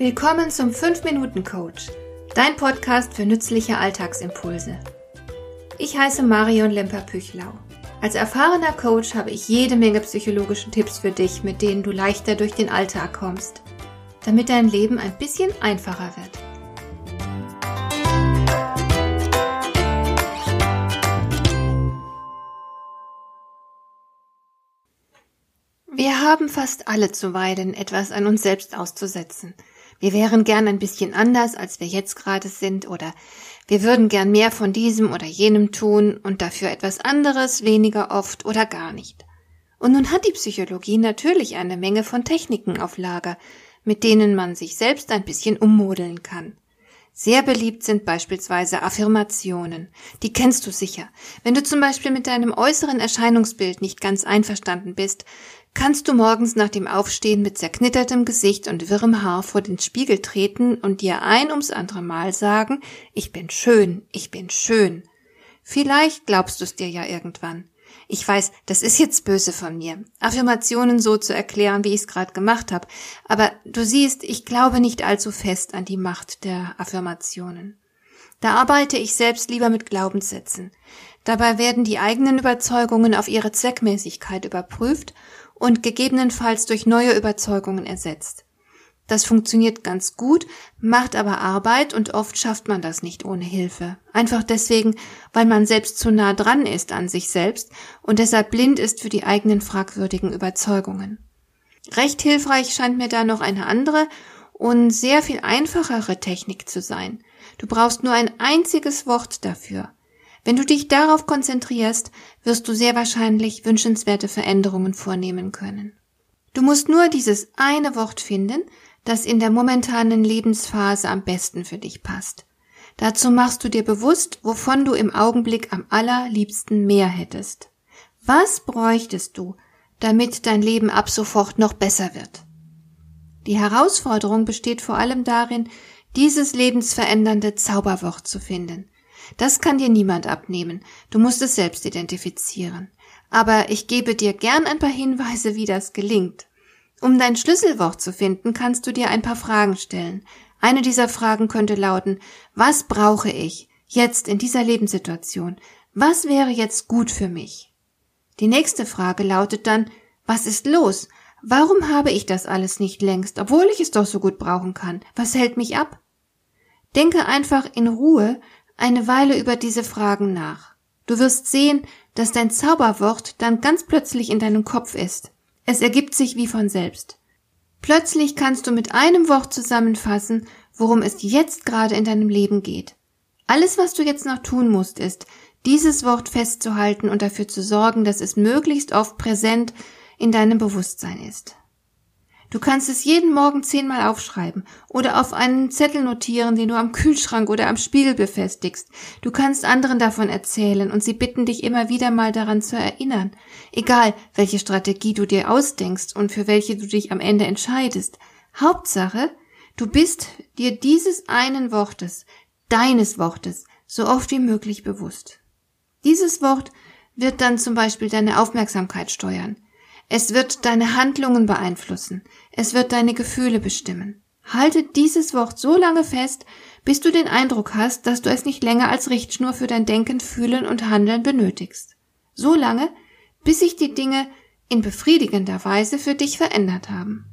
Willkommen zum 5-Minuten-Coach, dein Podcast für nützliche Alltagsimpulse. Ich heiße Marion Lemper-Püchlau. Als erfahrener Coach habe ich jede Menge psychologische Tipps für dich, mit denen du leichter durch den Alltag kommst, damit dein Leben ein bisschen einfacher wird. Wir haben fast alle zuweilen etwas an uns selbst auszusetzen. Wir wären gern ein bisschen anders, als wir jetzt gerade sind, oder wir würden gern mehr von diesem oder jenem tun und dafür etwas anderes weniger oft oder gar nicht. Und nun hat die Psychologie natürlich eine Menge von Techniken auf Lager, mit denen man sich selbst ein bisschen ummodeln kann. Sehr beliebt sind beispielsweise Affirmationen. Die kennst du sicher. Wenn du zum Beispiel mit deinem äußeren Erscheinungsbild nicht ganz einverstanden bist, kannst du morgens nach dem Aufstehen mit zerknittertem Gesicht und wirrem Haar vor den Spiegel treten und dir ein ums andere Mal sagen, ich bin schön, ich bin schön. Vielleicht glaubst du es dir ja irgendwann. Ich weiß, das ist jetzt böse von mir, Affirmationen so zu erklären, wie ich es gerade gemacht habe, aber du siehst, ich glaube nicht allzu fest an die Macht der Affirmationen. Da arbeite ich selbst lieber mit Glaubenssätzen. Dabei werden die eigenen Überzeugungen auf ihre Zweckmäßigkeit überprüft und gegebenenfalls durch neue Überzeugungen ersetzt. Das funktioniert ganz gut, macht aber Arbeit und oft schafft man das nicht ohne Hilfe. Einfach deswegen, weil man selbst zu nah dran ist an sich selbst und deshalb blind ist für die eigenen fragwürdigen Überzeugungen. Recht hilfreich scheint mir da noch eine andere und sehr viel einfachere Technik zu sein. Du brauchst nur ein einziges Wort dafür. Wenn du dich darauf konzentrierst, wirst du sehr wahrscheinlich wünschenswerte Veränderungen vornehmen können. Du musst nur dieses eine Wort finden, das in der momentanen Lebensphase am besten für dich passt. Dazu machst du dir bewusst, wovon du im Augenblick am allerliebsten mehr hättest. Was bräuchtest du, damit dein Leben ab sofort noch besser wird? Die Herausforderung besteht vor allem darin, dieses lebensverändernde Zauberwort zu finden. Das kann dir niemand abnehmen. Du musst es selbst identifizieren. Aber ich gebe dir gern ein paar Hinweise, wie das gelingt. Um dein Schlüsselwort zu finden, kannst du dir ein paar Fragen stellen. Eine dieser Fragen könnte lauten, was brauche ich jetzt in dieser Lebenssituation? Was wäre jetzt gut für mich? Die nächste Frage lautet dann, was ist los? Warum habe ich das alles nicht längst, obwohl ich es doch so gut brauchen kann? Was hält mich ab? Denke einfach in Ruhe eine Weile über diese Fragen nach. Du wirst sehen, dass dein Zauberwort dann ganz plötzlich in deinem Kopf ist. Es ergibt sich wie von selbst. Plötzlich kannst du mit einem Wort zusammenfassen, worum es jetzt gerade in deinem Leben geht. Alles, was du jetzt noch tun musst, ist, dieses Wort festzuhalten und dafür zu sorgen, dass es möglichst oft präsent in deinem Bewusstsein ist. Du kannst es jeden Morgen zehnmal aufschreiben oder auf einen Zettel notieren, den du am Kühlschrank oder am Spiegel befestigst. Du kannst anderen davon erzählen und sie bitten dich immer wieder mal daran zu erinnern. Egal, welche Strategie du dir ausdenkst und für welche du dich am Ende entscheidest. Hauptsache, du bist dir dieses einen Wortes, deines Wortes, so oft wie möglich bewusst. Dieses Wort wird dann zum Beispiel deine Aufmerksamkeit steuern. Es wird deine Handlungen beeinflussen. Es wird deine Gefühle bestimmen. Halte dieses Wort so lange fest, bis du den Eindruck hast, dass du es nicht länger als Richtschnur für dein Denken, Fühlen und Handeln benötigst. So lange, bis sich die Dinge in befriedigender Weise für dich verändert haben.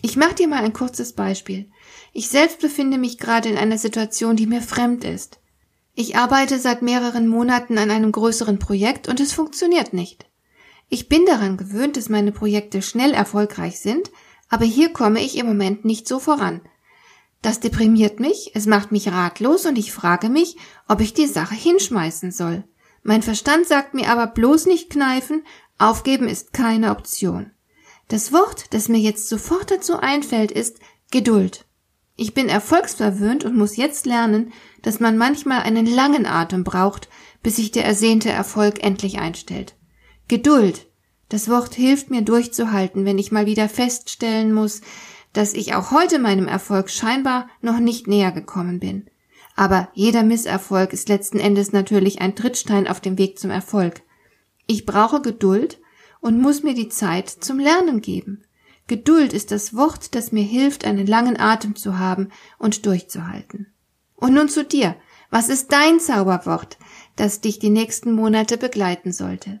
Ich mache dir mal ein kurzes Beispiel. Ich selbst befinde mich gerade in einer Situation, die mir fremd ist. Ich arbeite seit mehreren Monaten an einem größeren Projekt und es funktioniert nicht. Ich bin daran gewöhnt, dass meine Projekte schnell erfolgreich sind, aber hier komme ich im Moment nicht so voran. Das deprimiert mich, es macht mich ratlos und ich frage mich, ob ich die Sache hinschmeißen soll. Mein Verstand sagt mir aber bloß nicht kneifen, aufgeben ist keine Option. Das Wort, das mir jetzt sofort dazu einfällt, ist Geduld. Ich bin erfolgsverwöhnt und muss jetzt lernen, dass man manchmal einen langen Atem braucht, bis sich der ersehnte Erfolg endlich einstellt. Geduld. Das Wort hilft mir durchzuhalten, wenn ich mal wieder feststellen muss, dass ich auch heute meinem Erfolg scheinbar noch nicht näher gekommen bin. Aber jeder Misserfolg ist letzten Endes natürlich ein Trittstein auf dem Weg zum Erfolg. Ich brauche Geduld und muss mir die Zeit zum Lernen geben. Geduld ist das Wort, das mir hilft, einen langen Atem zu haben und durchzuhalten. Und nun zu dir. Was ist dein Zauberwort, das dich die nächsten Monate begleiten sollte?